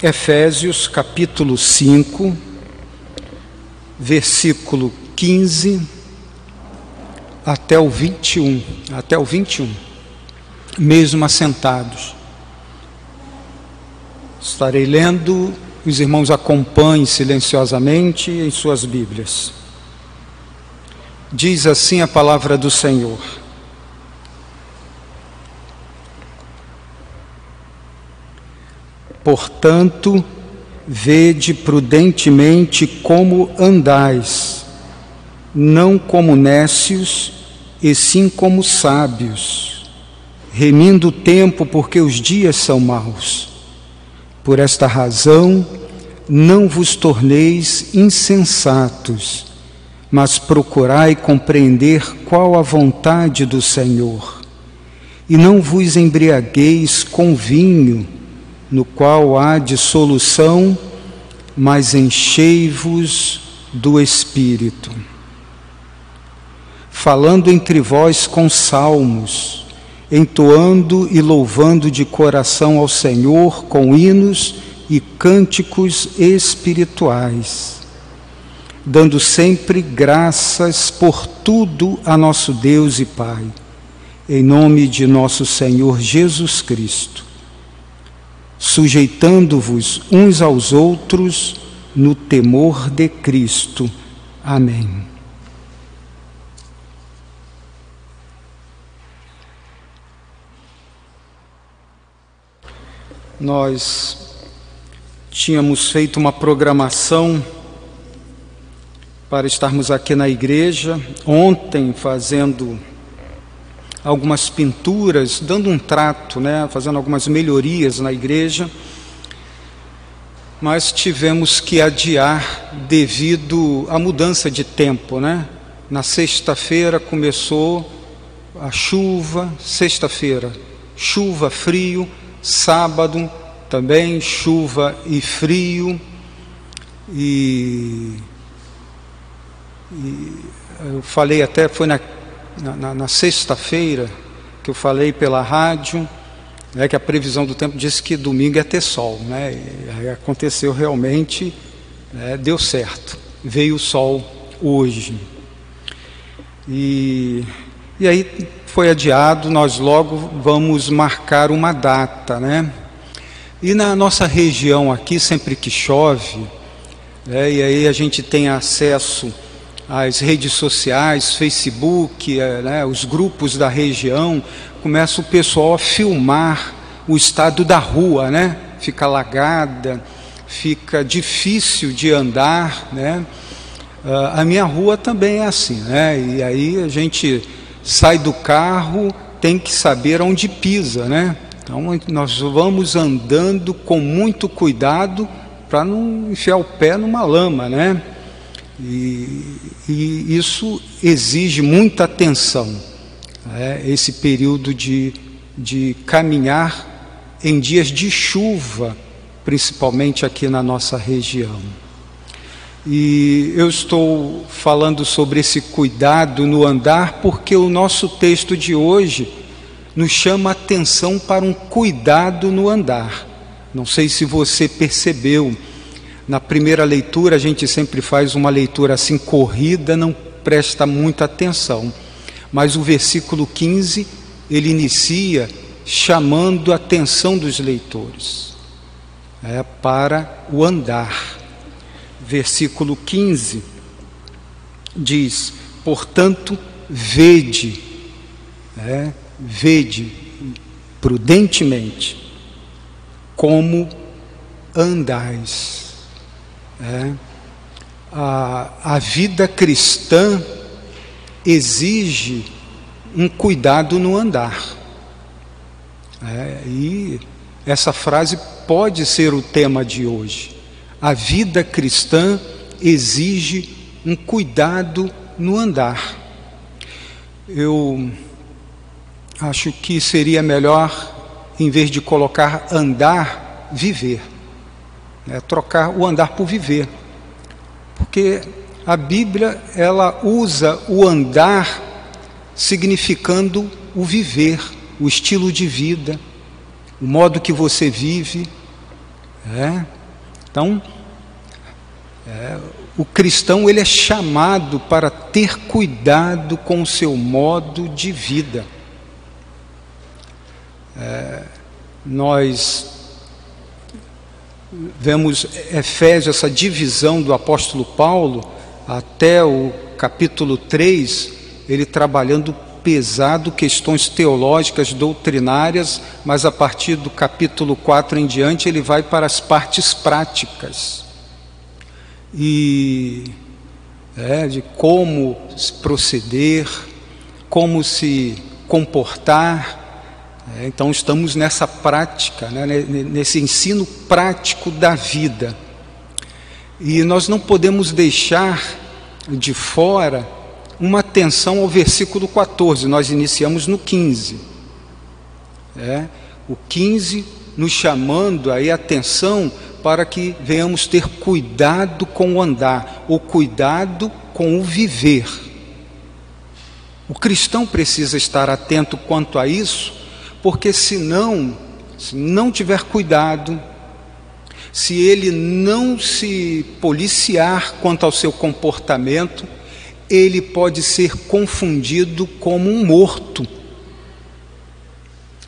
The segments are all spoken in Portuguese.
Efésios capítulo 5, versículo 15 até o 21, até o 21, mesmo assentados. Estarei lendo, os irmãos acompanhem silenciosamente em suas Bíblias. Diz assim a palavra do Senhor: Portanto, vede prudentemente como andais, não como nécios, e sim como sábios, remindo o tempo, porque os dias são maus. Por esta razão, não vos torneis insensatos, mas procurai compreender qual a vontade do Senhor. E não vos embriagueis com vinho, no qual há dissolução, mas enchei-vos do Espírito. Falando entre vós com salmos, entoando e louvando de coração ao Senhor com hinos e cânticos espirituais, dando sempre graças por tudo a nosso Deus e Pai, em nome de nosso Senhor Jesus Cristo sujeitando-vos uns aos outros no temor de Cristo. Amém. Nós tínhamos feito uma programação para estarmos aqui na igreja, ontem fazendo algumas pinturas, dando um trato, né, fazendo algumas melhorias na igreja, mas tivemos que adiar devido à mudança de tempo, né? Na sexta-feira começou a chuva, sexta-feira, chuva, frio, sábado também chuva e frio, e, e eu falei até, foi na na, na, na sexta-feira, que eu falei pela rádio, né, que a previsão do tempo disse que domingo ia ter sol, né? Aconteceu realmente, né, deu certo, veio o sol hoje. E, e aí foi adiado, nós logo vamos marcar uma data, né? E na nossa região aqui, sempre que chove, né, e aí a gente tem acesso as redes sociais, Facebook, eh, né, os grupos da região, começa o pessoal a filmar o estado da rua, né? Fica alagada, fica difícil de andar, né? Uh, a minha rua também é assim, né? E aí a gente sai do carro, tem que saber onde pisa, né? Então nós vamos andando com muito cuidado para não enfiar o pé numa lama, né? E, e isso exige muita atenção, né? esse período de, de caminhar em dias de chuva, principalmente aqui na nossa região. E eu estou falando sobre esse cuidado no andar porque o nosso texto de hoje nos chama atenção para um cuidado no andar. Não sei se você percebeu, na primeira leitura, a gente sempre faz uma leitura assim corrida, não presta muita atenção. Mas o versículo 15, ele inicia chamando a atenção dos leitores é, para o andar. Versículo 15 diz: Portanto, vede, é, vede prudentemente como andais. É, a, a vida cristã exige um cuidado no andar. É, e essa frase pode ser o tema de hoje. A vida cristã exige um cuidado no andar. Eu acho que seria melhor, em vez de colocar andar, viver né, trocar o andar por viver. Porque a Bíblia ela usa o andar significando o viver, o estilo de vida, o modo que você vive. É? Então, é, o cristão ele é chamado para ter cuidado com o seu modo de vida. É, nós vemos Efésios, essa divisão do apóstolo Paulo, até o capítulo 3, ele trabalhando pesado questões teológicas, doutrinárias, mas a partir do capítulo 4 em diante ele vai para as partes práticas. E é, de como proceder, como se comportar. É, então estamos nessa prática, né, nesse ensino prático da vida. E nós não podemos deixar de fora uma atenção ao versículo 14, nós iniciamos no 15. É, o 15 nos chamando aí atenção para que venhamos ter cuidado com o andar, ou cuidado com o viver. O cristão precisa estar atento quanto a isso, porque se não tiver cuidado, se ele não se policiar quanto ao seu comportamento, ele pode ser confundido como um morto.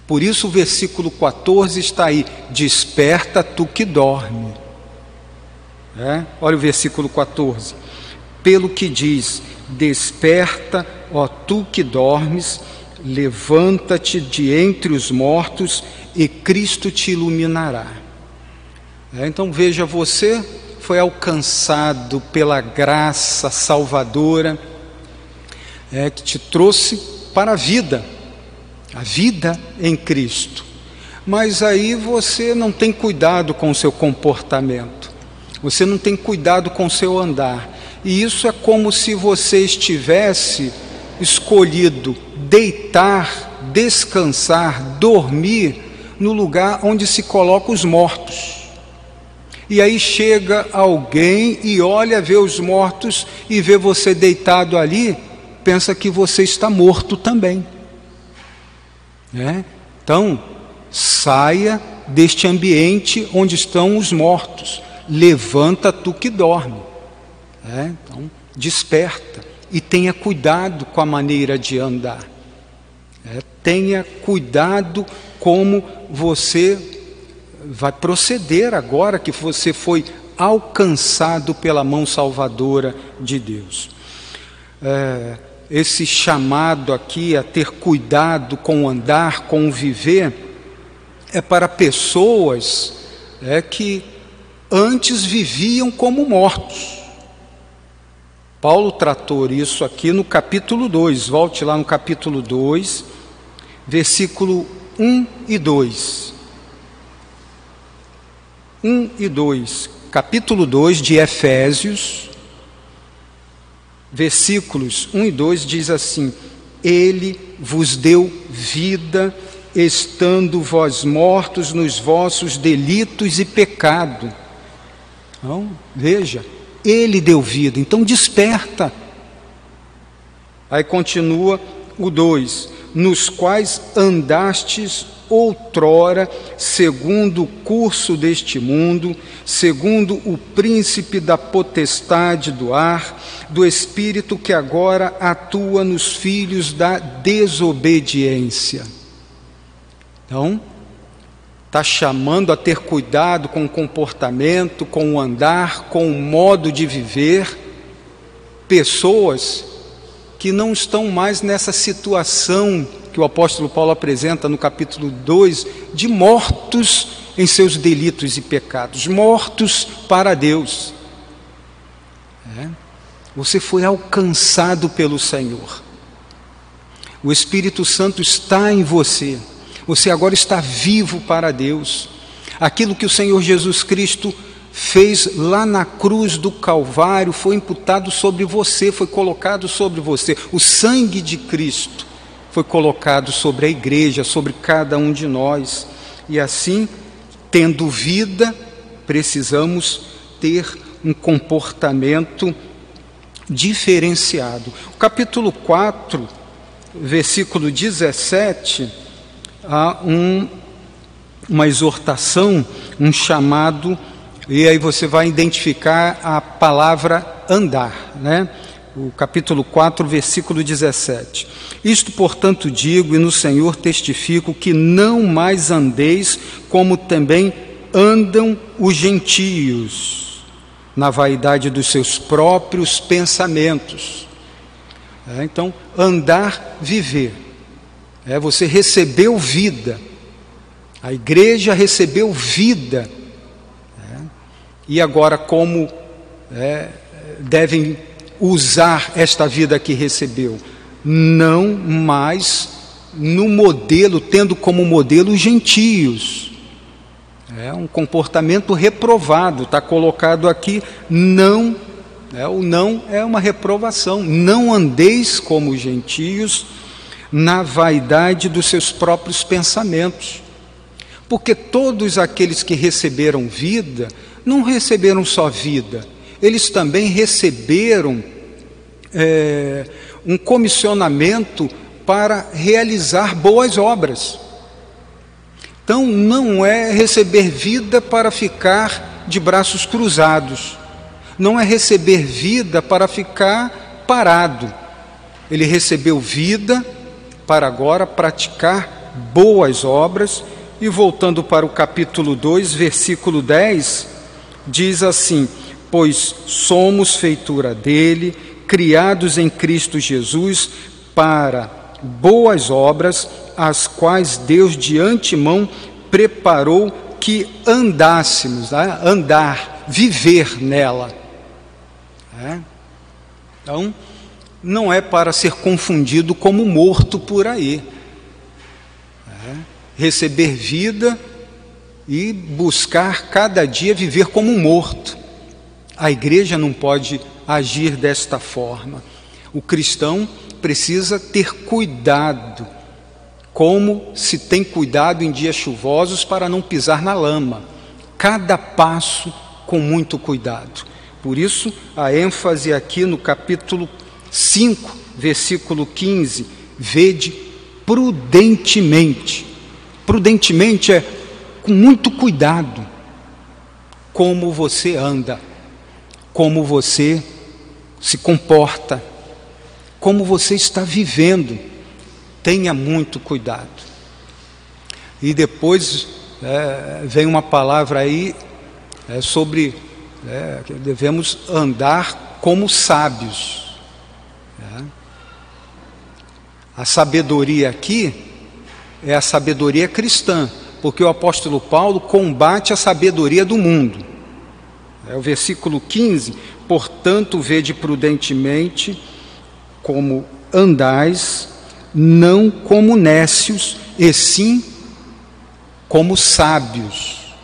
Por isso o versículo 14 está aí: Desperta tu que dorme. É? Olha o versículo 14. Pelo que diz: Desperta, ó tu que dormes, levanta-te de entre os mortos e Cristo te iluminará. É, então veja, você foi alcançado pela graça salvadora é, que te trouxe para a vida, a vida em Cristo. Mas aí você não tem cuidado com o seu comportamento, você não tem cuidado com o seu andar, e isso é como se você estivesse escolhido deitar, descansar, dormir no lugar onde se colocam os mortos. E aí chega alguém e olha, vê os mortos e vê você deitado ali, pensa que você está morto também. Né? Então, saia deste ambiente onde estão os mortos, levanta tu que dorme. Né? Então, desperta e tenha cuidado com a maneira de andar. É, tenha cuidado como você vai proceder agora que você foi alcançado pela mão salvadora de Deus. É, esse chamado aqui a ter cuidado com o andar, com o viver, é para pessoas é, que antes viviam como mortos. Paulo tratou isso aqui no capítulo 2, volte lá no capítulo 2, versículo 1 e 2. 1 e 2, capítulo 2 de Efésios, versículos 1 e 2 diz assim: Ele vos deu vida, estando vós mortos nos vossos delitos e pecado. Então, veja, Ele deu vida, então desperta. Aí continua o 2: Nos quais andastes outrora, segundo o curso deste mundo, segundo o príncipe da potestade do ar, do espírito que agora atua nos filhos da desobediência. Então, está chamando a ter cuidado com o comportamento, com o andar, com o modo de viver, pessoas que não estão mais nessa situação que o apóstolo Paulo apresenta no capítulo 2, de mortos em seus delitos e pecados, mortos para Deus. É. Você foi alcançado pelo Senhor. O Espírito Santo está em você. Você agora está vivo para Deus. Aquilo que o Senhor Jesus Cristo fez lá na cruz do Calvário foi imputado sobre você, foi colocado sobre você. O sangue de Cristo foi colocado sobre a igreja, sobre cada um de nós. E assim, tendo vida, precisamos ter um comportamento diferenciado. O capítulo 4, versículo 17, há um uma exortação, um chamado, e aí você vai identificar a palavra andar, né? O capítulo 4, versículo 17. Isto, portanto, digo e no Senhor testifico que não mais andeis como também andam os gentios, na vaidade dos seus próprios pensamentos. É, então, andar, viver. É, você recebeu vida a igreja recebeu vida. Né? E agora, como é, devem usar esta vida que recebeu? Não mais no modelo, tendo como modelo os gentios. É um comportamento reprovado, está colocado aqui, não, é, o não é uma reprovação. Não andeis como os gentios na vaidade dos seus próprios pensamentos. Porque todos aqueles que receberam vida, não receberam só vida, eles também receberam é, um comissionamento para realizar boas obras. Então, não é receber vida para ficar de braços cruzados, não é receber vida para ficar parado. Ele recebeu vida para agora praticar boas obras e voltando para o capítulo 2, versículo 10, diz assim: Pois somos feitura dele, criados em Cristo Jesus para boas obras, as quais Deus de antemão preparou que andássemos, né? andar, viver nela. É? Então, não é para ser confundido como morto por aí receber vida e buscar cada dia viver como morto. A igreja não pode agir desta forma. O cristão precisa ter cuidado, como se tem cuidado em dias chuvosos para não pisar na lama. Cada passo com muito cuidado. Por isso, a ênfase aqui no capítulo 5, versículo 15: vede prudentemente prudentemente é com muito cuidado como você anda, como você se comporta, como você está vivendo. Tenha muito cuidado. E depois é, vem uma palavra aí é, sobre é, que devemos andar como sábios. É. A sabedoria aqui é a sabedoria cristã, porque o apóstolo Paulo combate a sabedoria do mundo. É o versículo 15: portanto, vede prudentemente como andais, não como nécios, e sim como sábios.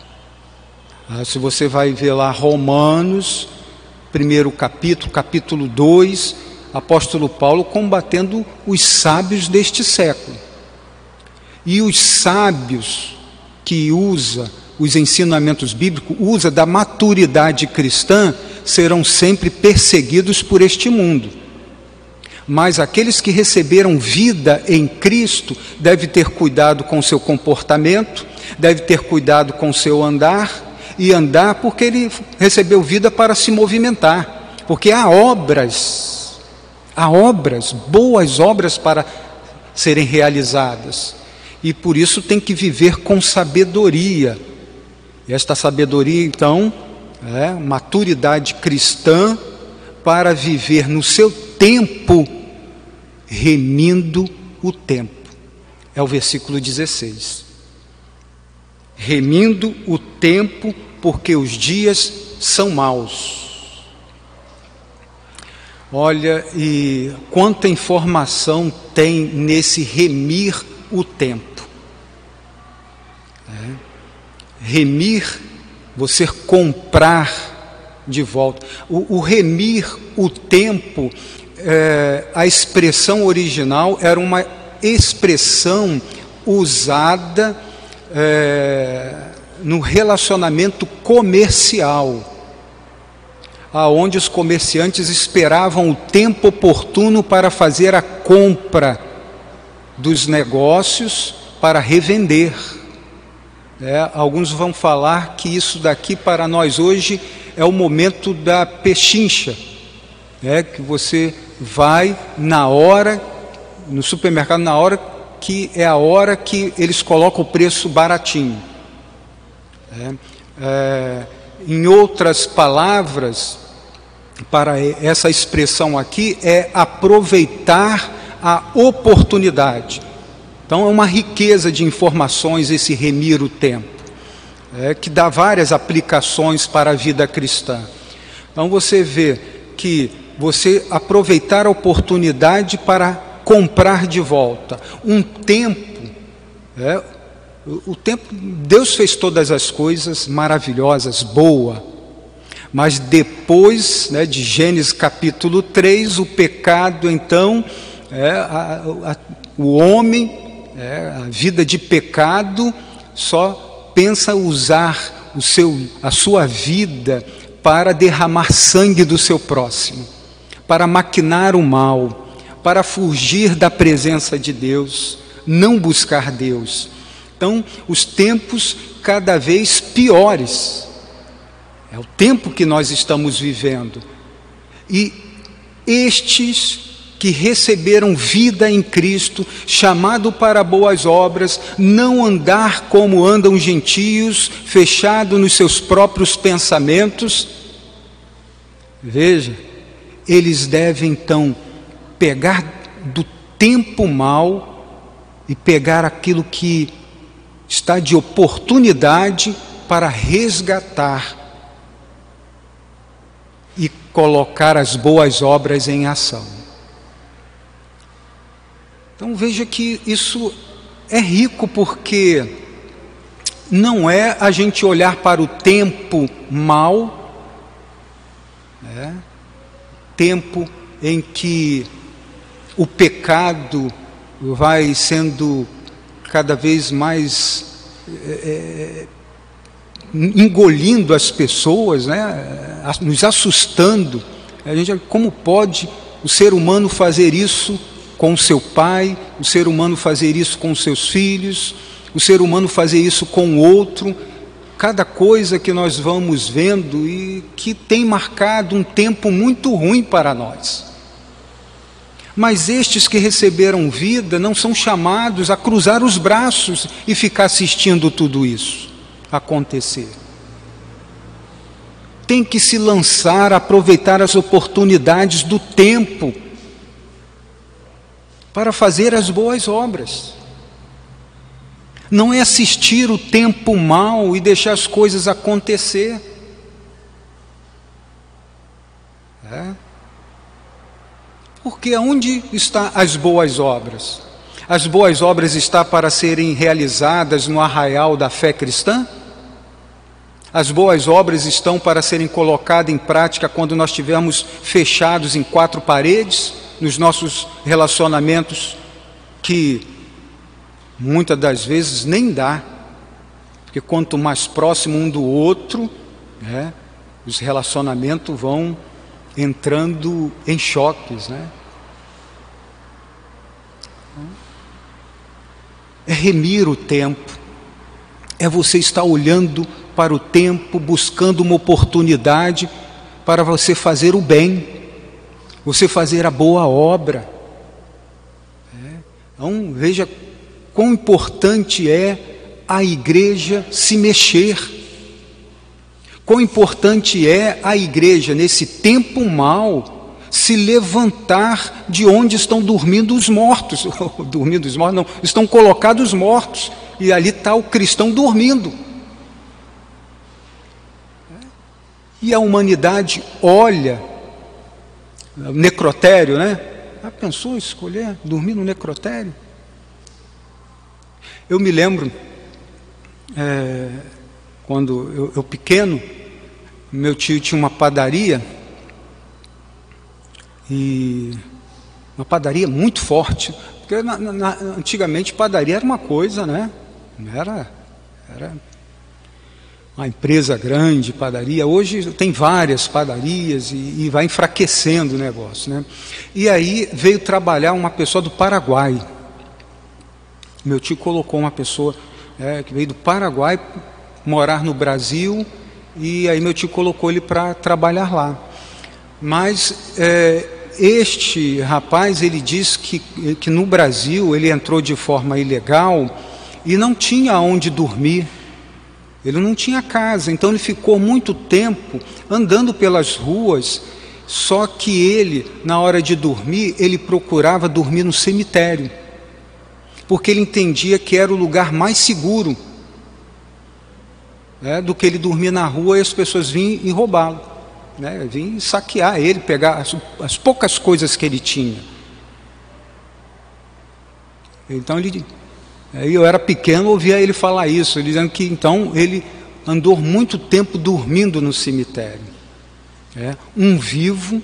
Ah, se você vai ver lá Romanos, primeiro capítulo, capítulo 2, apóstolo Paulo combatendo os sábios deste século. E os sábios que usa os ensinamentos bíblicos, usa da maturidade cristã, serão sempre perseguidos por este mundo. Mas aqueles que receberam vida em Cristo devem ter cuidado com seu comportamento, deve ter cuidado com seu andar e andar porque ele recebeu vida para se movimentar. Porque há obras, há obras, boas obras para serem realizadas e por isso tem que viver com sabedoria. E esta sabedoria, então, é maturidade cristã para viver no seu tempo, remindo o tempo. É o versículo 16. Remindo o tempo, porque os dias são maus. Olha, e quanta informação tem nesse remir o tempo. É. Remir, você comprar de volta. O, o remir o tempo, é, a expressão original era uma expressão usada é, no relacionamento comercial, aonde os comerciantes esperavam o tempo oportuno para fazer a compra dos negócios para revender. É, alguns vão falar que isso daqui para nós hoje é o momento da pechincha, é que você vai na hora no supermercado na hora que é a hora que eles colocam o preço baratinho. É, é, em outras palavras, para essa expressão aqui é aproveitar a oportunidade. Então é uma riqueza de informações esse remir o tempo, é, que dá várias aplicações para a vida cristã. Então você vê que você aproveitar a oportunidade para comprar de volta um tempo, é, o tempo, Deus fez todas as coisas maravilhosas, boa, mas depois né, de Gênesis capítulo 3, o pecado então, é, a, a, o homem é, a vida de pecado só pensa usar o seu, a sua vida para derramar sangue do seu próximo, para maquinar o mal, para fugir da presença de Deus, não buscar Deus. Então, os tempos cada vez piores. É o tempo que nós estamos vivendo. E estes que receberam vida em Cristo, chamado para boas obras, não andar como andam gentios, fechado nos seus próprios pensamentos. Veja, eles devem então pegar do tempo mal e pegar aquilo que está de oportunidade para resgatar colocar as boas obras em ação. Então veja que isso é rico porque não é a gente olhar para o tempo mal, né? tempo em que o pecado vai sendo cada vez mais é, engolindo as pessoas, né? nos assustando. A gente, como pode o ser humano fazer isso com seu pai, o ser humano fazer isso com seus filhos, o ser humano fazer isso com o outro, cada coisa que nós vamos vendo e que tem marcado um tempo muito ruim para nós. Mas estes que receberam vida não são chamados a cruzar os braços e ficar assistindo tudo isso acontecer. Tem que se lançar, aproveitar as oportunidades do tempo para fazer as boas obras. Não é assistir o tempo mal e deixar as coisas acontecer. É. Porque onde estão as boas obras? As boas obras estão para serem realizadas no arraial da fé cristã? As boas obras estão para serem colocadas em prática quando nós estivermos fechados em quatro paredes? nos nossos relacionamentos que muitas das vezes nem dá, porque quanto mais próximo um do outro, né, os relacionamentos vão entrando em choques, né? É remir o tempo, é você estar olhando para o tempo, buscando uma oportunidade para você fazer o bem você fazer a boa obra. É. Então, veja quão importante é a igreja se mexer. Quão importante é a igreja, nesse tempo mal, se levantar de onde estão dormindo os mortos. dormindo os mortos, não, estão colocados mortos. E ali está o cristão dormindo. E a humanidade olha necrotério, né? Já pensou escolher dormir no necrotério? Eu me lembro, é, quando eu, eu pequeno, meu tio tinha uma padaria e uma padaria muito forte, porque na, na, antigamente padaria era uma coisa, né? Era, era uma empresa grande, padaria. Hoje tem várias padarias e, e, vai enfraquecendo o negócio. Né? E aí veio trabalhar uma pessoa do Paraguai. Meu tio colocou uma pessoa é, que veio do Paraguai morar no Brasil e aí meu tio colocou ele para trabalhar lá. Mas é, este rapaz ele diz que, que no Brasil ele entrou de forma ilegal e não tinha onde dormir. Ele não tinha casa, então ele ficou muito tempo andando pelas ruas. Só que ele, na hora de dormir, ele procurava dormir no cemitério, porque ele entendia que era o lugar mais seguro né, do que ele dormir na rua e as pessoas vinham e roubá-lo, né, vinham saquear ele, pegar as, as poucas coisas que ele tinha. Então ele, aí eu era pequeno, ouvia ele falar isso, dizendo que então ele andou muito tempo dormindo no cemitério. É, um vivo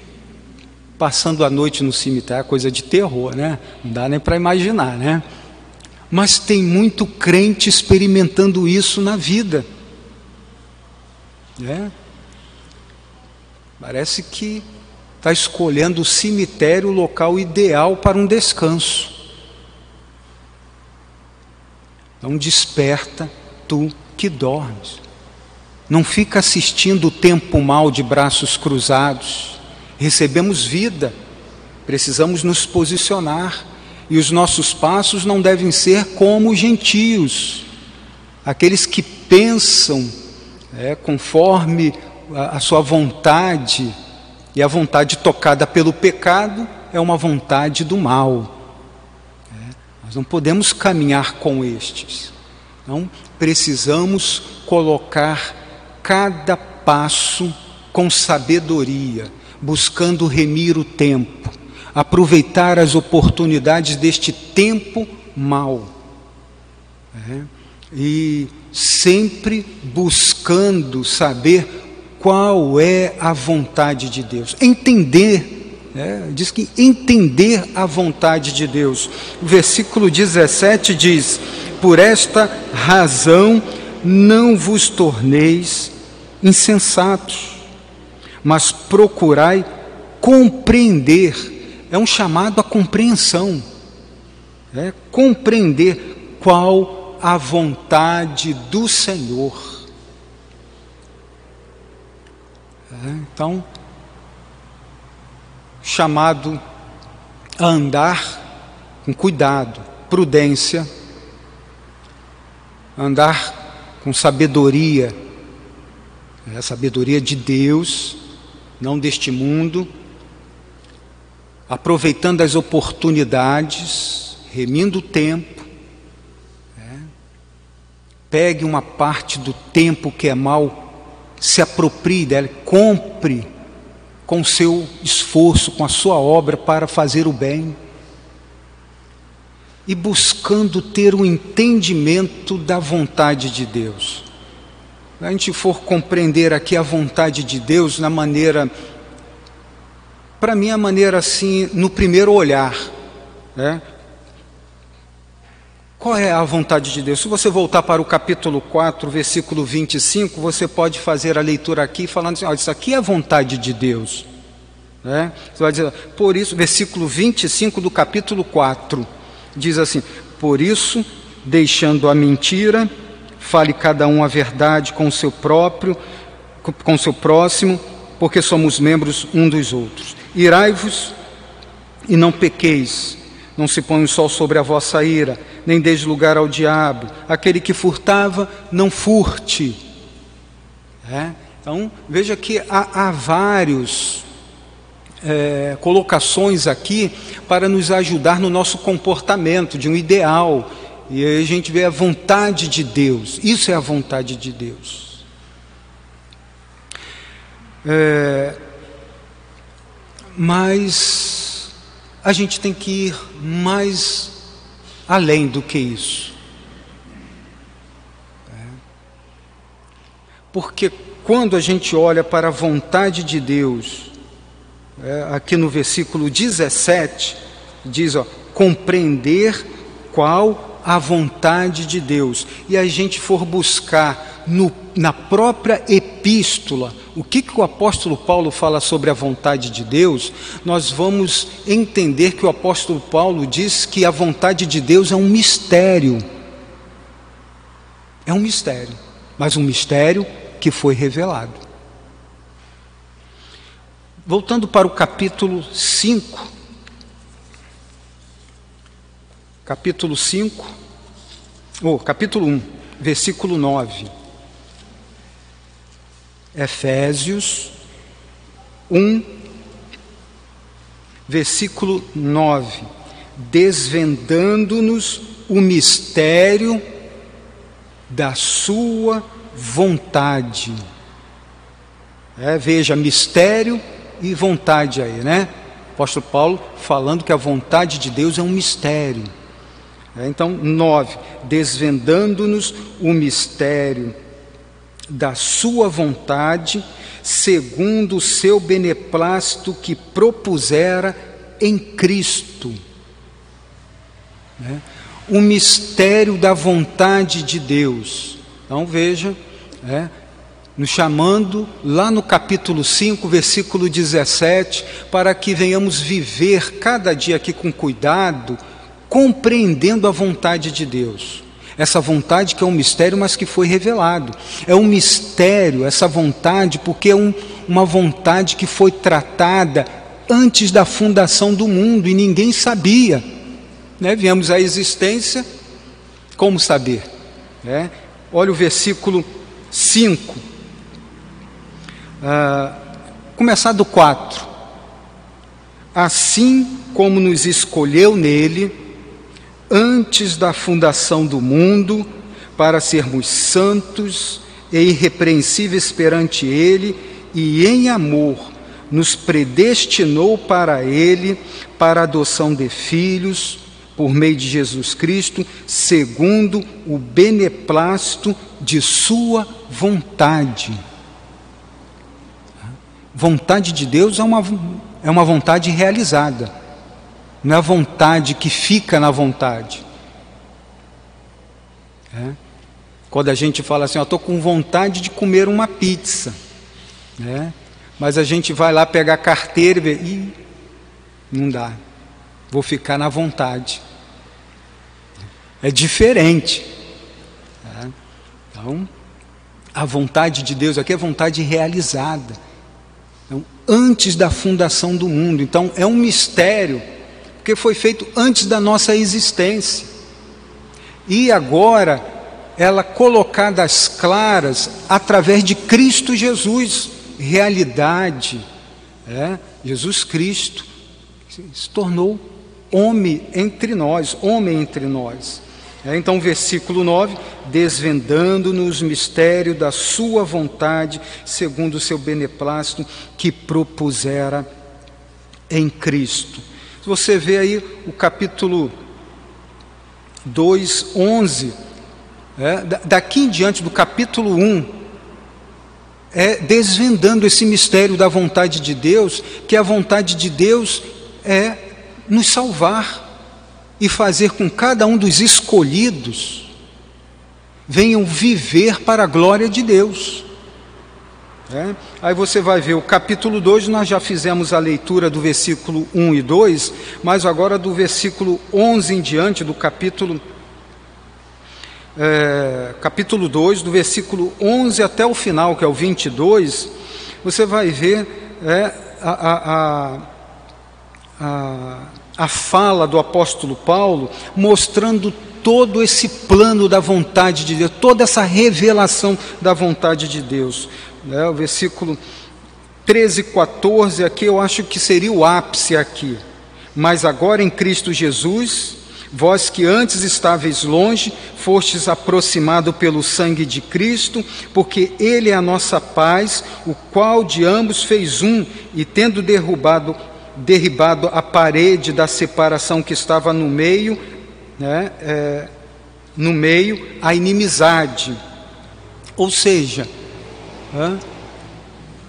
passando a noite no cemitério, coisa de terror, né? Não dá nem para imaginar, né? Mas tem muito crente experimentando isso na vida. É. Parece que está escolhendo o cemitério o local ideal para um descanso. Então desperta tu que dormes. Não fica assistindo o tempo mal de braços cruzados. Recebemos vida, precisamos nos posicionar. E os nossos passos não devem ser como os gentios, aqueles que pensam é, conforme a, sua vontade, e a vontade tocada pelo pecado é uma vontade do mal. É, nós não podemos caminhar com estes. Então, precisamos colocar cada passo com sabedoria, buscando remir o tempo, aproveitar as oportunidades deste tempo mau. É, e sempre buscando saber qual é a vontade de Deus, entender, né? diz que entender a vontade de Deus. O versículo 17 diz: Por esta razão não vos torneis insensatos, mas procurai compreender, é um chamado à compreensão, é compreender qual a vontade do Senhor. É, então, chamado a andar com cuidado, prudência, andar com sabedoria, é, sabedoria de Deus, não deste mundo, aproveitando as oportunidades, remindo o tempo, pegue uma parte do tempo que é mal, se aproprie dela, compre com seu esforço, com a sua obra para fazer o bem. E buscando ter o um entendimento da vontade de Deus. A gente for compreender aqui a vontade de Deus na maneira, para mim, a maneira assim, no primeiro olhar, né? Qual é a vontade de Deus? Se você voltar para o capítulo 4, versículo 25, você pode fazer a leitura aqui falando assim: ó, isso aqui é a vontade de Deus. Né? Você vai dizer, por isso, versículo 25 do capítulo 4 diz assim: Por isso, deixando a mentira, fale cada um a verdade com o seu próprio, com o seu próximo, porque somos membros um dos outros. Irai-vos e não pequeis, não se põe o sol sobre a vossa ira nem deis lugar ao diabo. Aquele que furtava, não furte. É? Então, veja que há, há vários é, colocações aqui para nos ajudar no nosso comportamento, de um ideal. E aí a gente vê a vontade de Deus. Isso é a vontade de Deus. É, mas a gente tem que ir mais além do que isso. É. Porque quando a gente olha para a vontade de Deus, é, aqui no versículo 17, diz: ó, compreender qual a vontade de Deus, e a gente for buscar no, na própria epístola o que, que o apóstolo Paulo fala sobre a vontade de Deus, nós vamos entender que o apóstolo Paulo diz que a vontade de Deus é um mistério. É um mistério, mas um mistério que foi revelado. Voltando para o capítulo 5. Capítulo 5, ou oh, capítulo 1, versículo 9. Efésios 1, versículo 9. Desvendando-nos o mistério da Sua vontade. É, veja, mistério e vontade aí, né? Apóstolo Paulo falando que a vontade de Deus é um mistério. É, então, nove, desvendando-nos o mistério da Sua vontade, segundo o seu beneplácito que propusera em Cristo. É, o mistério da vontade de Deus. Então veja, é, nos chamando lá no capítulo 5, versículo 17, para que venhamos viver cada dia aqui com cuidado, compreendendo a vontade de Deus. Essa vontade que é um mistério, mas que foi revelado. É um mistério, essa vontade, porque é um, uma vontade que foi tratada antes da fundação do mundo e ninguém sabia. Né? Viemos à existência, como saber? Né? Olha o versículo 5. Ah, começar do 4. Assim como nos escolheu nele, antes da fundação do mundo, para sermos santos e irrepreensíveis perante Ele, e em amor nos predestinou para Ele, para a adoção de filhos, por meio de Jesus Cristo, segundo o beneplácito de Sua vontade. Vontade de Deus é uma, é uma vontade realizada, não é a vontade que fica na vontade. É? Quando a gente fala assim, eu estou com vontade de comer uma pizza, né? mas a gente vai lá pegar a carteira e vê, Ih, não dá vou ficar na vontade. É diferente. Tá? Então, a vontade de Deus aqui é vontade realizada. Então, antes da fundação do mundo. Então, é um mistério, porque foi feito antes da nossa existência. E agora, ela colocada às claras através de Cristo Jesus, realidade. É? Jesus Cristo se tornou homem entre nós, homem entre nós. É, então, versículo 9: desvendando-nos o mistério da Sua vontade, segundo o seu beneplácito, que propusera em Cristo. Você vê aí o capítulo 2, 11, é, daqui em diante do capítulo 1, é desvendando esse mistério da vontade de Deus, que a vontade de Deus é nos salvar e fazer com cada um dos escolhidos venham viver para a glória de Deus. É? Aí você vai ver o capítulo 2, nós já fizemos a leitura do versículo 1 e 2, mas agora do versículo 11 em diante, do capítulo, é, capítulo 2, do versículo 11 até o final, que é o 22, você vai ver é, a, a a, a fala do apóstolo Paulo, mostrando todo esse plano da vontade de Deus, toda essa revelação da vontade de Deus. Né? O versículo 13 e 14 aqui eu acho que seria o ápice aqui. Mas agora em Cristo Jesus, vós que antes estáveis longe, fostes aproximado pelo sangue de Cristo, porque Ele é a nossa paz, o qual de ambos fez um, e tendo derrubado derribado a parede da separação que estava no meio, né, é, no meio, a inimizade. Ou seja, é,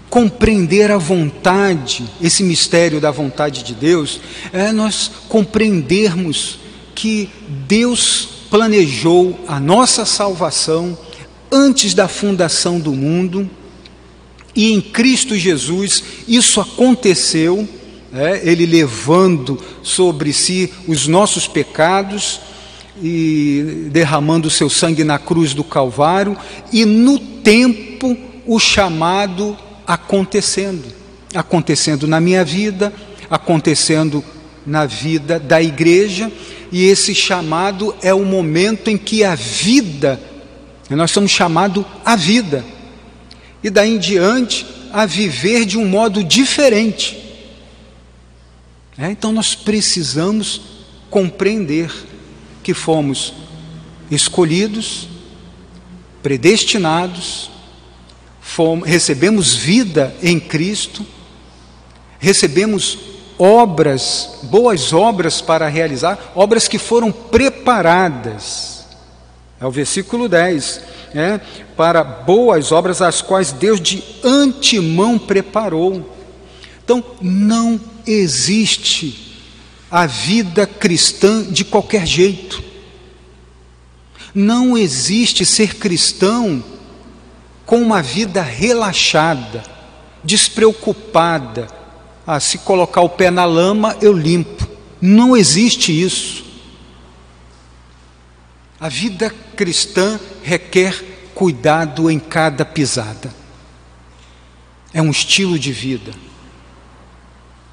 compreender a vontade, esse mistério da vontade de Deus, é nós compreendermos que Deus planejou a nossa salvação antes da fundação do mundo, e em Cristo Jesus isso aconteceu é, ele levando sobre si os nossos pecados, e derramando o seu sangue na cruz do Calvário, e no tempo o chamado acontecendo acontecendo na minha vida, acontecendo na vida da igreja, e esse chamado é o momento em que a vida, nós somos chamados à vida, e daí em diante a viver de um modo diferente. É, então nós precisamos compreender que fomos escolhidos, predestinados, fomos, recebemos vida em Cristo, recebemos obras, boas obras para realizar, obras que foram preparadas. É o versículo 10, é, para boas obras as quais Deus de antemão preparou. Então, não existe a vida cristã de qualquer jeito. Não existe ser cristão com uma vida relaxada, despreocupada, ah, se colocar o pé na lama, eu limpo. Não existe isso. A vida cristã requer cuidado em cada pisada. É um estilo de vida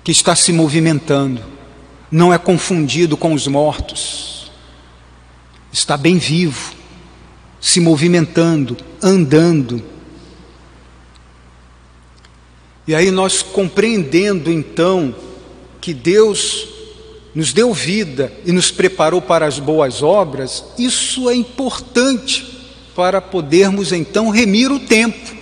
que está se movimentando, não é confundido com os mortos, está bem vivo, se movimentando, andando, e aí nós compreendendo então que Deus nos deu vida e nos preparou para as boas obras, isso é importante para podermos então remir o tempo.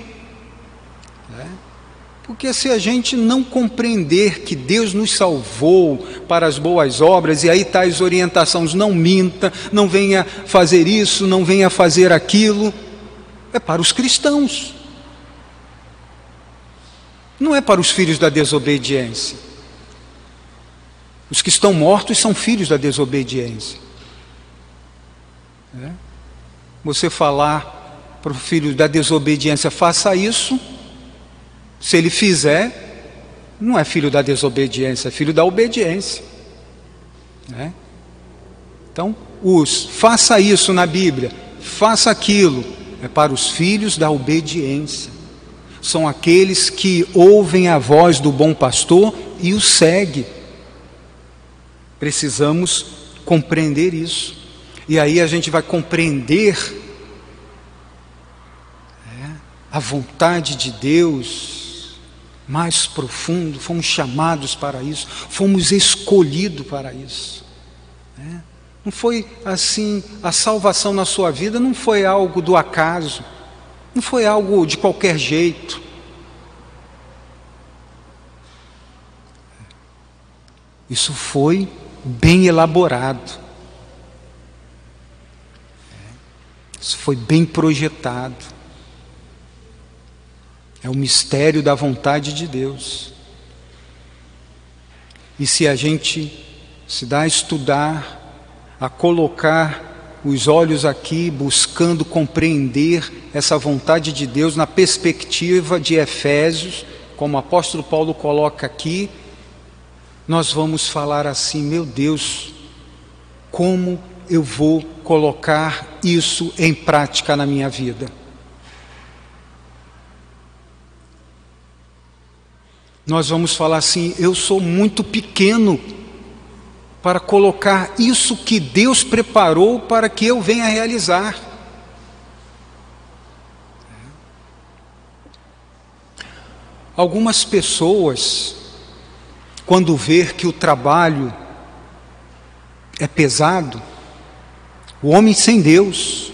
Porque se a gente não compreender que Deus nos salvou para as boas obras, e aí tais orientações, não minta, não venha fazer isso, não venha fazer aquilo, é para os cristãos não é para os filhos da desobediência. Os que estão mortos são filhos da desobediência. É? Você falar para o filho da desobediência, faça isso, se ele fizer, não é filho da desobediência, é filho da obediência. É? Então, os faça isso na Bíblia, faça aquilo, é para os filhos da obediência são aqueles que ouvem a voz do bom pastor e o seguem. Precisamos compreender isso. E aí a gente vai compreender é, a vontade de Deus mais profundo. Fomos chamados para isso, fomos escolhidos para isso. É. Não foi assim, a salvação na sua vida não foi algo do acaso. Não foi algo de qualquer jeito. Isso foi bem elaborado. Isso foi bem projetado. É o mistério da vontade de Deus. E se a gente se dá a estudar, a colocar os olhos aqui buscando compreender essa vontade de Deus na perspectiva de Efésios, como o apóstolo Paulo coloca aqui, nós vamos falar assim: meu Deus, como eu vou colocar isso em prática na minha vida? Nós vamos falar assim: eu sou muito pequeno para colocar isso que Deus preparou para que eu venha realizar. Algumas pessoas, quando ver que o trabalho é pesado, o homem sem Deus,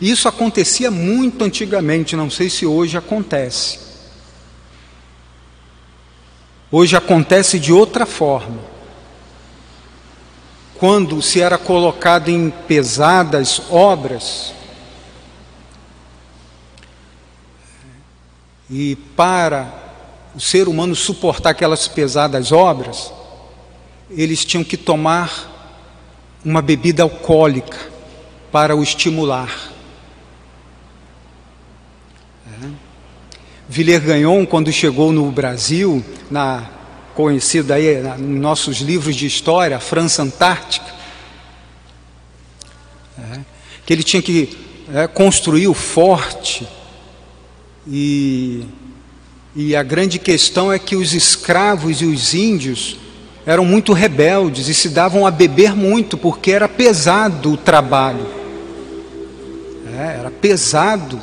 isso acontecia muito antigamente, não sei se hoje acontece. Hoje acontece de outra forma quando se era colocado em pesadas obras, e para o ser humano suportar aquelas pesadas obras, eles tinham que tomar uma bebida alcoólica para o estimular. Villegagnon, quando chegou no Brasil, na conhecida aí nos nossos livros de história, a França Antártica. que ele tinha que é, construir o forte. E, e a grande questão é que os escravos e os índios eram muito rebeldes e se davam a beber muito, porque era pesado o trabalho. É, era pesado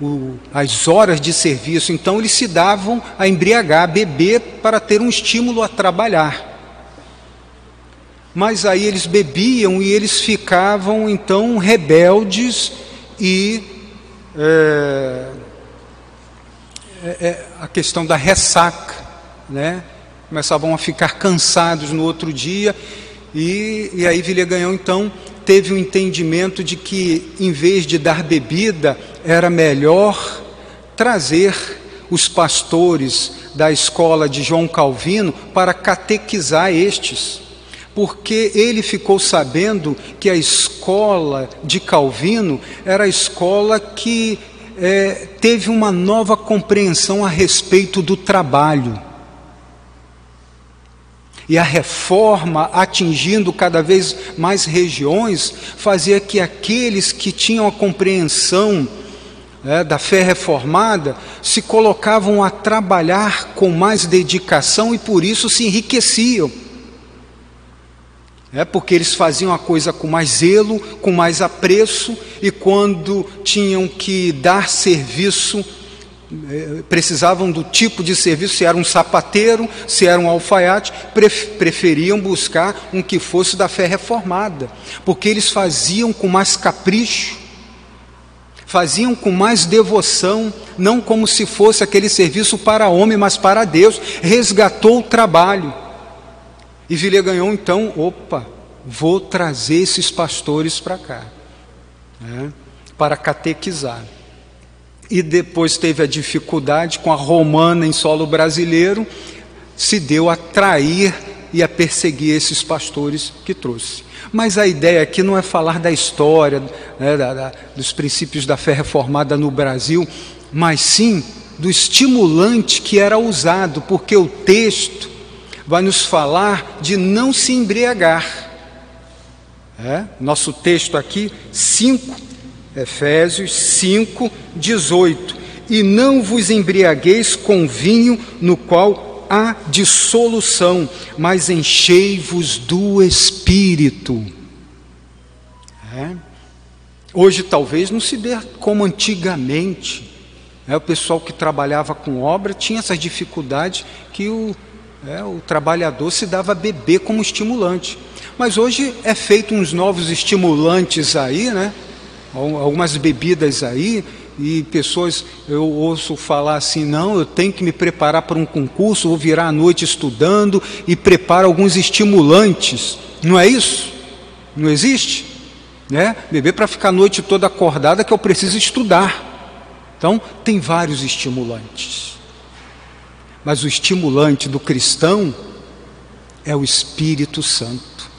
o, as horas de serviço, então eles se davam a embriagar, a beber, para ter um estímulo a trabalhar. Mas aí eles bebiam e eles ficavam então rebeldes e é, é, é a questão da ressaca, né? começavam a ficar cansados no outro dia, e, e aí Vilheganhão então teve o um entendimento de que, em vez de dar bebida, era melhor trazer os pastores da escola de João Calvino para catequizar estes, porque ele ficou sabendo que a escola de Calvino era a escola que é, teve uma nova compreensão a respeito do trabalho. E a reforma, atingindo cada vez mais regiões, fazia que aqueles que tinham a compreensão é, da fé reformada se colocavam a trabalhar com mais dedicação e por isso se enriqueciam. É porque eles faziam a coisa com mais zelo, com mais apreço, e quando tinham que dar serviço precisavam do tipo de serviço, se era um sapateiro, se era um alfaiate, preferiam buscar um que fosse da fé reformada, porque eles faziam com mais capricho, faziam com mais devoção, não como se fosse aquele serviço para homem, mas para Deus, resgatou o trabalho. E ganhou então, opa, vou trazer esses pastores para cá, né, para catequizar e depois teve a dificuldade com a romana em solo brasileiro, se deu a trair e a perseguir esses pastores que trouxe. Mas a ideia aqui não é falar da história, né, da, da, dos princípios da fé reformada no Brasil, mas sim do estimulante que era usado, porque o texto vai nos falar de não se embriagar. É? Nosso texto aqui, 5, Efésios 5, 18. E não vos embriagueis com vinho no qual há dissolução, mas enchei-vos do Espírito. É. Hoje talvez não se dê como antigamente. É, o pessoal que trabalhava com obra tinha essa dificuldade que o, é, o trabalhador se dava a beber como estimulante. Mas hoje é feito uns novos estimulantes aí, né? Algumas bebidas aí, e pessoas, eu ouço falar assim: não, eu tenho que me preparar para um concurso, vou virar a noite estudando e preparo alguns estimulantes. Não é isso? Não existe? Né? Beber para ficar a noite toda acordada que eu preciso estudar. Então, tem vários estimulantes. Mas o estimulante do cristão é o Espírito Santo.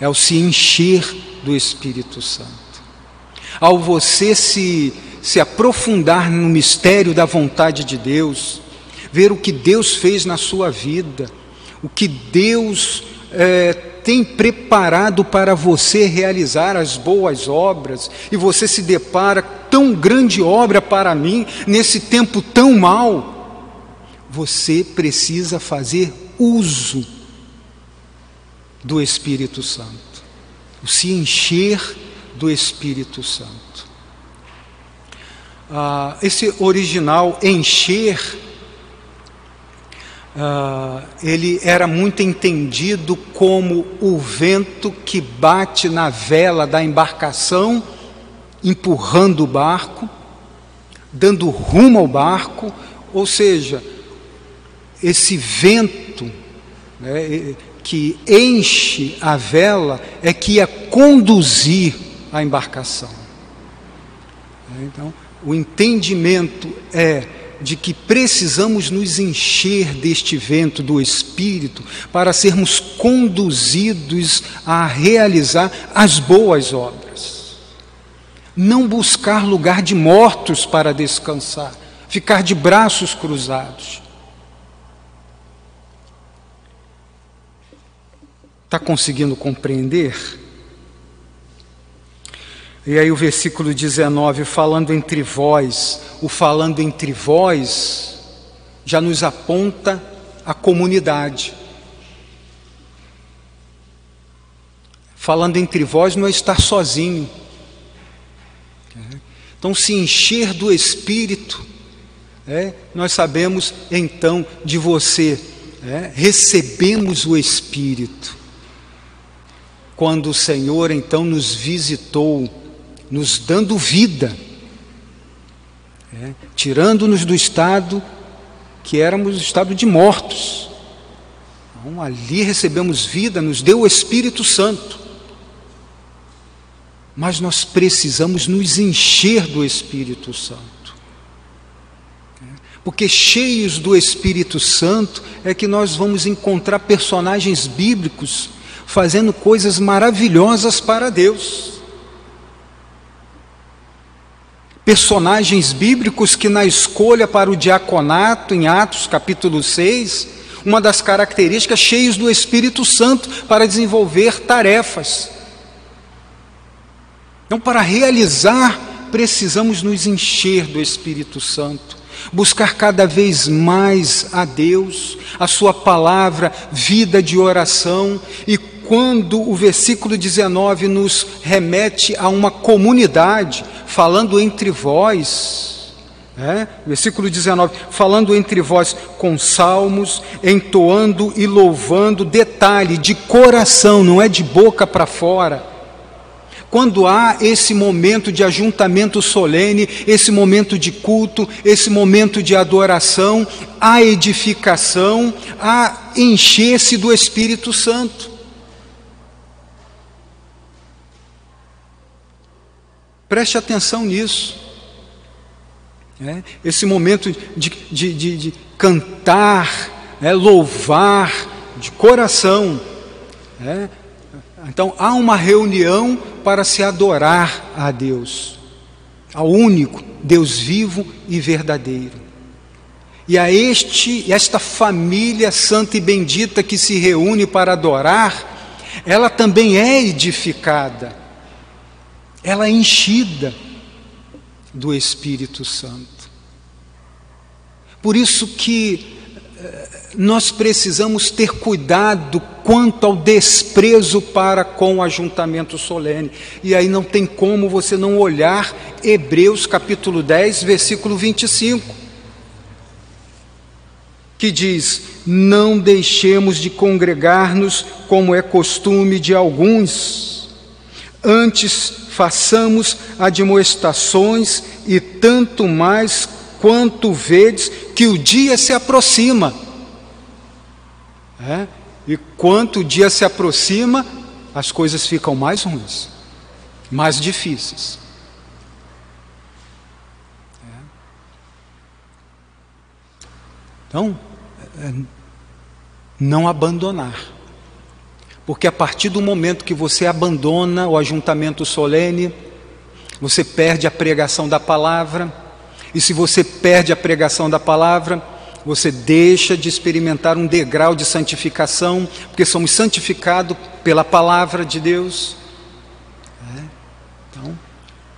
É o se encher do Espírito Santo ao você se, se aprofundar no mistério da vontade de Deus, ver o que Deus fez na sua vida, o que Deus é, tem preparado para você realizar as boas obras, e você se depara, tão grande obra para mim, nesse tempo tão mau, você precisa fazer uso do Espírito Santo, se encher do Espírito Santo. Ah, esse original encher, ah, ele era muito entendido como o vento que bate na vela da embarcação, empurrando o barco, dando rumo ao barco, ou seja, esse vento né, que enche a vela é que ia conduzir a embarcação. Então, o entendimento é de que precisamos nos encher deste vento do Espírito para sermos conduzidos a realizar as boas obras. Não buscar lugar de mortos para descansar, ficar de braços cruzados. Está conseguindo compreender? E aí o versículo 19, falando entre vós, o falando entre vós, já nos aponta a comunidade. Falando entre vós não é estar sozinho. Então, se encher do Espírito, é, nós sabemos então de você, é, recebemos o Espírito. Quando o Senhor então nos visitou, nos dando vida, é, tirando-nos do estado que éramos estado de mortos. Então, ali recebemos vida, nos deu o Espírito Santo. Mas nós precisamos nos encher do Espírito Santo. Porque cheios do Espírito Santo é que nós vamos encontrar personagens bíblicos fazendo coisas maravilhosas para Deus. Personagens bíblicos que na escolha para o diaconato, em Atos capítulo 6, uma das características cheios do Espírito Santo para desenvolver tarefas. Então, para realizar, precisamos nos encher do Espírito Santo, buscar cada vez mais a Deus, a Sua palavra, vida de oração, e quando o versículo 19 nos remete a uma comunidade, falando entre vós, é? versículo 19, falando entre vós com salmos, entoando e louvando, detalhe, de coração, não é de boca para fora quando há esse momento de ajuntamento solene, esse momento de culto, esse momento de adoração, a edificação, a encher-se do Espírito Santo. Preste atenção nisso. É, esse momento de, de, de, de cantar, é, louvar de coração. É, então há uma reunião para se adorar a Deus, ao único Deus vivo e verdadeiro. E a este, esta família santa e bendita que se reúne para adorar, ela também é edificada, ela é enchida do Espírito Santo. Por isso que nós precisamos ter cuidado quanto ao desprezo para com o ajuntamento solene. E aí não tem como você não olhar Hebreus capítulo 10, versículo 25, que diz: Não deixemos de congregar-nos como é costume de alguns, antes façamos admoestações e tanto mais quanto vedes que o dia se aproxima. É? E quanto o dia se aproxima, as coisas ficam mais ruins, mais difíceis. É. Então, é, não abandonar. Porque a partir do momento que você abandona o ajuntamento solene, você perde a pregação da palavra, e se você perde a pregação da palavra, você deixa de experimentar um degrau de santificação, porque somos santificados pela palavra de Deus. É. Então,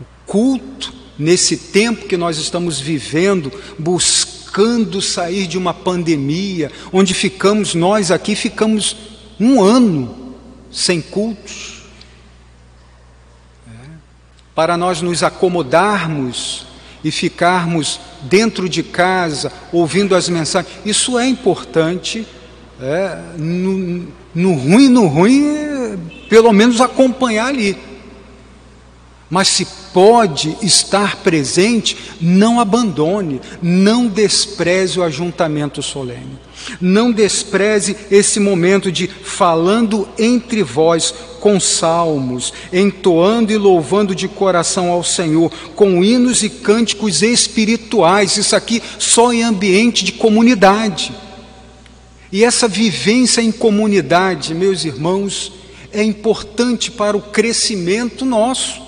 o culto, nesse tempo que nós estamos vivendo, buscando sair de uma pandemia, onde ficamos, nós aqui ficamos um ano sem cultos. É. Para nós nos acomodarmos e ficarmos dentro de casa ouvindo as mensagens, isso é importante. É, no, no ruim, no ruim, é, pelo menos acompanhar ali. Mas se pode estar presente, não abandone, não despreze o ajuntamento solene. Não despreze esse momento de falando entre vós com salmos, entoando e louvando de coração ao Senhor, com hinos e cânticos espirituais. Isso aqui só em ambiente de comunidade. E essa vivência em comunidade, meus irmãos, é importante para o crescimento nosso,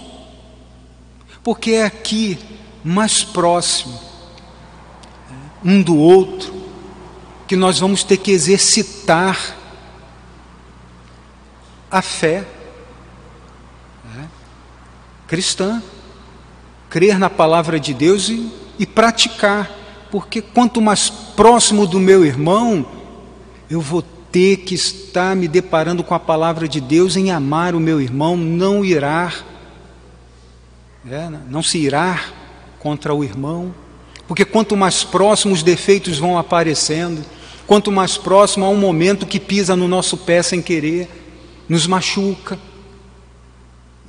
porque é aqui mais próximo um do outro que nós vamos ter que exercitar a fé. Né? cristã, crer na palavra de Deus e, e praticar, porque quanto mais próximo do meu irmão, eu vou ter que estar me deparando com a palavra de Deus em amar o meu irmão, não irar, é, não se irar contra o irmão, porque quanto mais próximo os defeitos vão aparecendo, quanto mais próximo há um momento que pisa no nosso pé sem querer, nos machuca.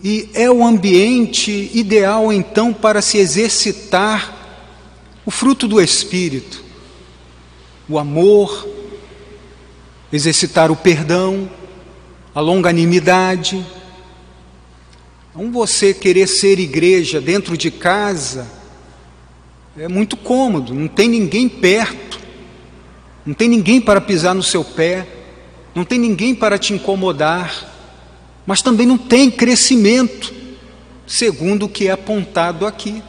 E é o ambiente ideal então para se exercitar o fruto do Espírito, o amor, exercitar o perdão, a longanimidade. Então, você querer ser igreja dentro de casa é muito cômodo, não tem ninguém perto, não tem ninguém para pisar no seu pé, não tem ninguém para te incomodar, mas também não tem crescimento, segundo o que é apontado aqui.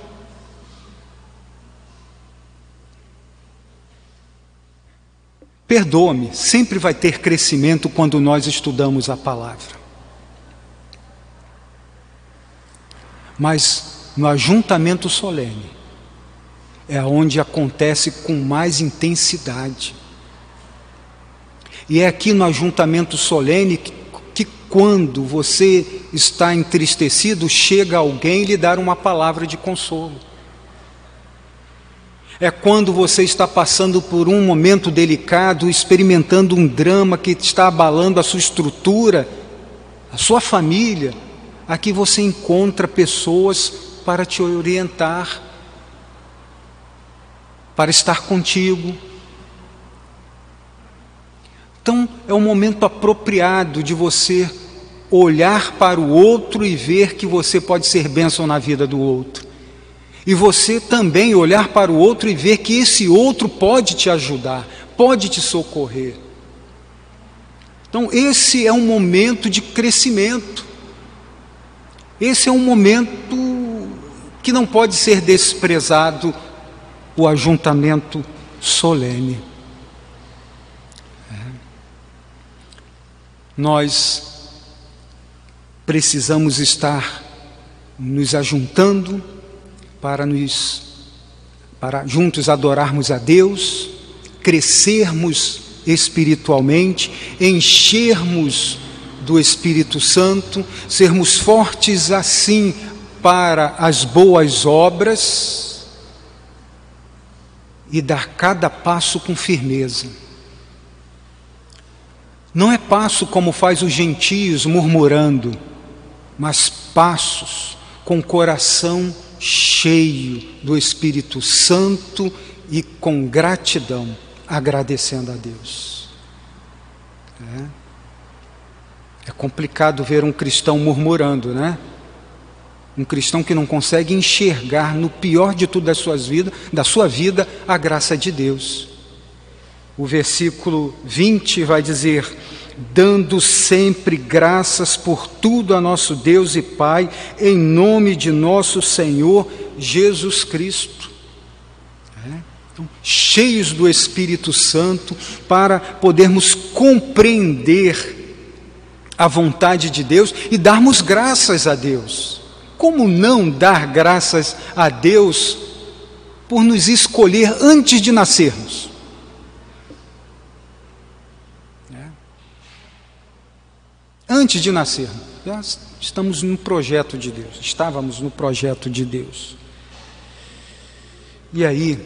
Perdoa-me, sempre vai ter crescimento quando nós estudamos a palavra. Mas no ajuntamento solene é onde acontece com mais intensidade. E é aqui no ajuntamento solene que, que quando você está entristecido, chega alguém lhe dar uma palavra de consolo é quando você está passando por um momento delicado, experimentando um drama que está abalando a sua estrutura, a sua família. Aqui você encontra pessoas para te orientar, para estar contigo. Então, é o momento apropriado de você olhar para o outro e ver que você pode ser bênção na vida do outro. E você também olhar para o outro e ver que esse outro pode te ajudar, pode te socorrer. Então, esse é um momento de crescimento. Esse é um momento que não pode ser desprezado o ajuntamento solene. É. Nós precisamos estar nos ajuntando para nos para juntos adorarmos a Deus, crescermos espiritualmente, enchermos do Espírito Santo, sermos fortes assim para as boas obras e dar cada passo com firmeza. Não é passo como faz os gentios murmurando, mas passos com coração cheio do Espírito Santo e com gratidão, agradecendo a Deus. É, é complicado ver um cristão murmurando, né? Um cristão que não consegue enxergar no pior de tudo das suas vidas, da sua vida, a graça de Deus. O versículo 20 vai dizer: dando sempre graças por tudo a nosso Deus e Pai, em nome de nosso Senhor Jesus Cristo. É? Então, cheios do Espírito Santo, para podermos compreender a vontade de Deus e darmos graças a Deus. Como não dar graças a Deus por nos escolher antes de nascermos? antes de nascer. Já estamos no projeto de Deus, estávamos no projeto de Deus. E aí,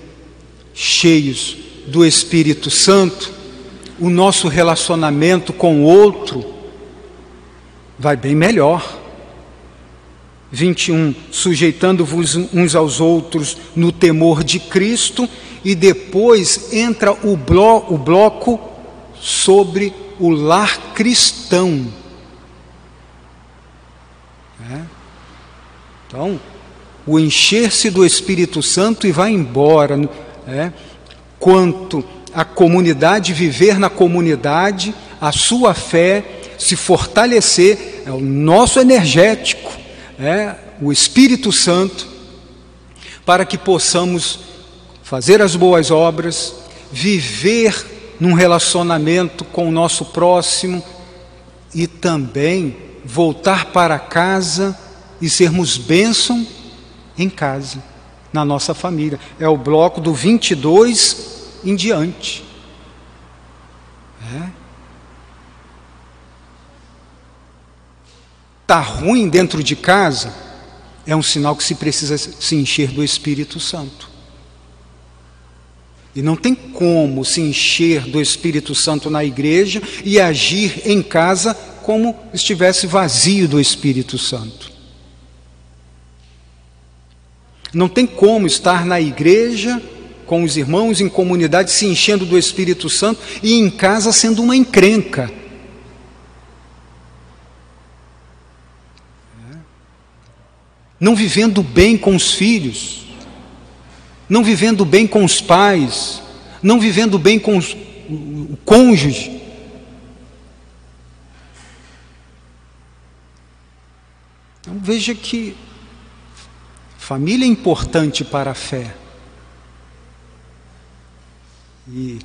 cheios do Espírito Santo, o nosso relacionamento com o outro vai bem melhor. 21, sujeitando-vos uns aos outros no temor de Cristo, e depois entra o, blo o bloco sobre o lar cristão. É? Então, o encher-se do Espírito Santo e vai embora. É? Quanto a comunidade, viver na comunidade, a sua fé se fortalecer, é o nosso energético, é o Espírito Santo, para que possamos fazer as boas obras, viver num relacionamento com o nosso próximo e também voltar para casa e sermos bênção em casa, na nossa família. É o bloco do 22 em diante. É. Tá ruim dentro de casa é um sinal que se precisa se encher do Espírito Santo. E não tem como se encher do Espírito Santo na igreja e agir em casa como estivesse vazio do Espírito Santo. Não tem como estar na igreja com os irmãos em comunidade se enchendo do Espírito Santo e em casa sendo uma encrenca. Não vivendo bem com os filhos não vivendo bem com os pais, não vivendo bem com os, o cônjuge. Então veja que família é importante para a fé. E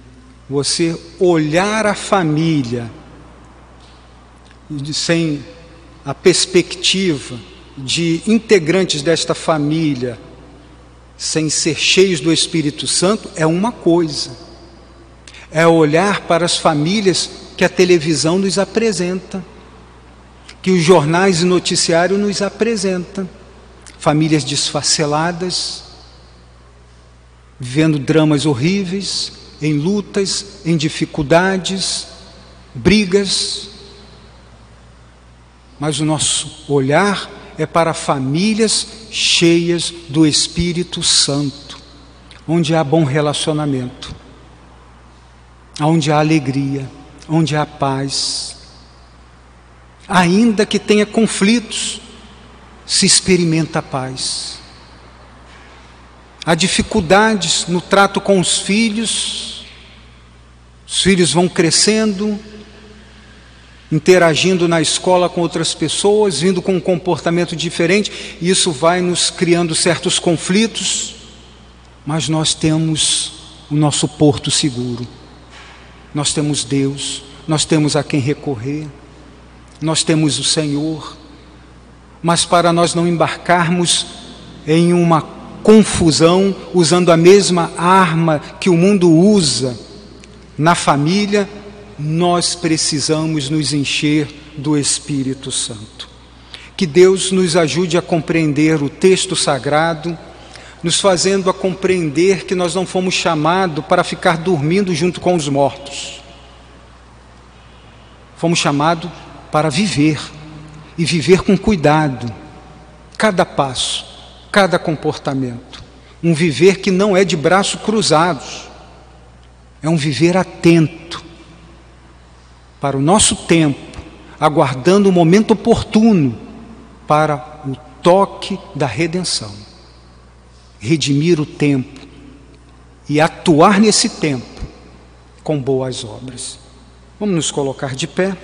você olhar a família sem a perspectiva de integrantes desta família sem ser cheios do Espírito Santo é uma coisa. É olhar para as famílias que a televisão nos apresenta, que os jornais e noticiário nos apresentam. Famílias desfaceladas, vivendo dramas horríveis, em lutas, em dificuldades, brigas. Mas o nosso olhar é para famílias cheias do Espírito Santo, onde há bom relacionamento, onde há alegria, onde há paz. Ainda que tenha conflitos, se experimenta a paz. Há dificuldades no trato com os filhos, os filhos vão crescendo, interagindo na escola com outras pessoas, vindo com um comportamento diferente, isso vai nos criando certos conflitos, mas nós temos o nosso porto seguro. Nós temos Deus, nós temos a quem recorrer, nós temos o Senhor. Mas para nós não embarcarmos em uma confusão usando a mesma arma que o mundo usa na família, nós precisamos nos encher do Espírito Santo. Que Deus nos ajude a compreender o texto sagrado, nos fazendo a compreender que nós não fomos chamados para ficar dormindo junto com os mortos. Fomos chamados para viver e viver com cuidado, cada passo, cada comportamento. Um viver que não é de braços cruzados, é um viver atento para o nosso tempo, aguardando o momento oportuno para o toque da redenção. Redimir o tempo e atuar nesse tempo com boas obras. Vamos nos colocar de pé.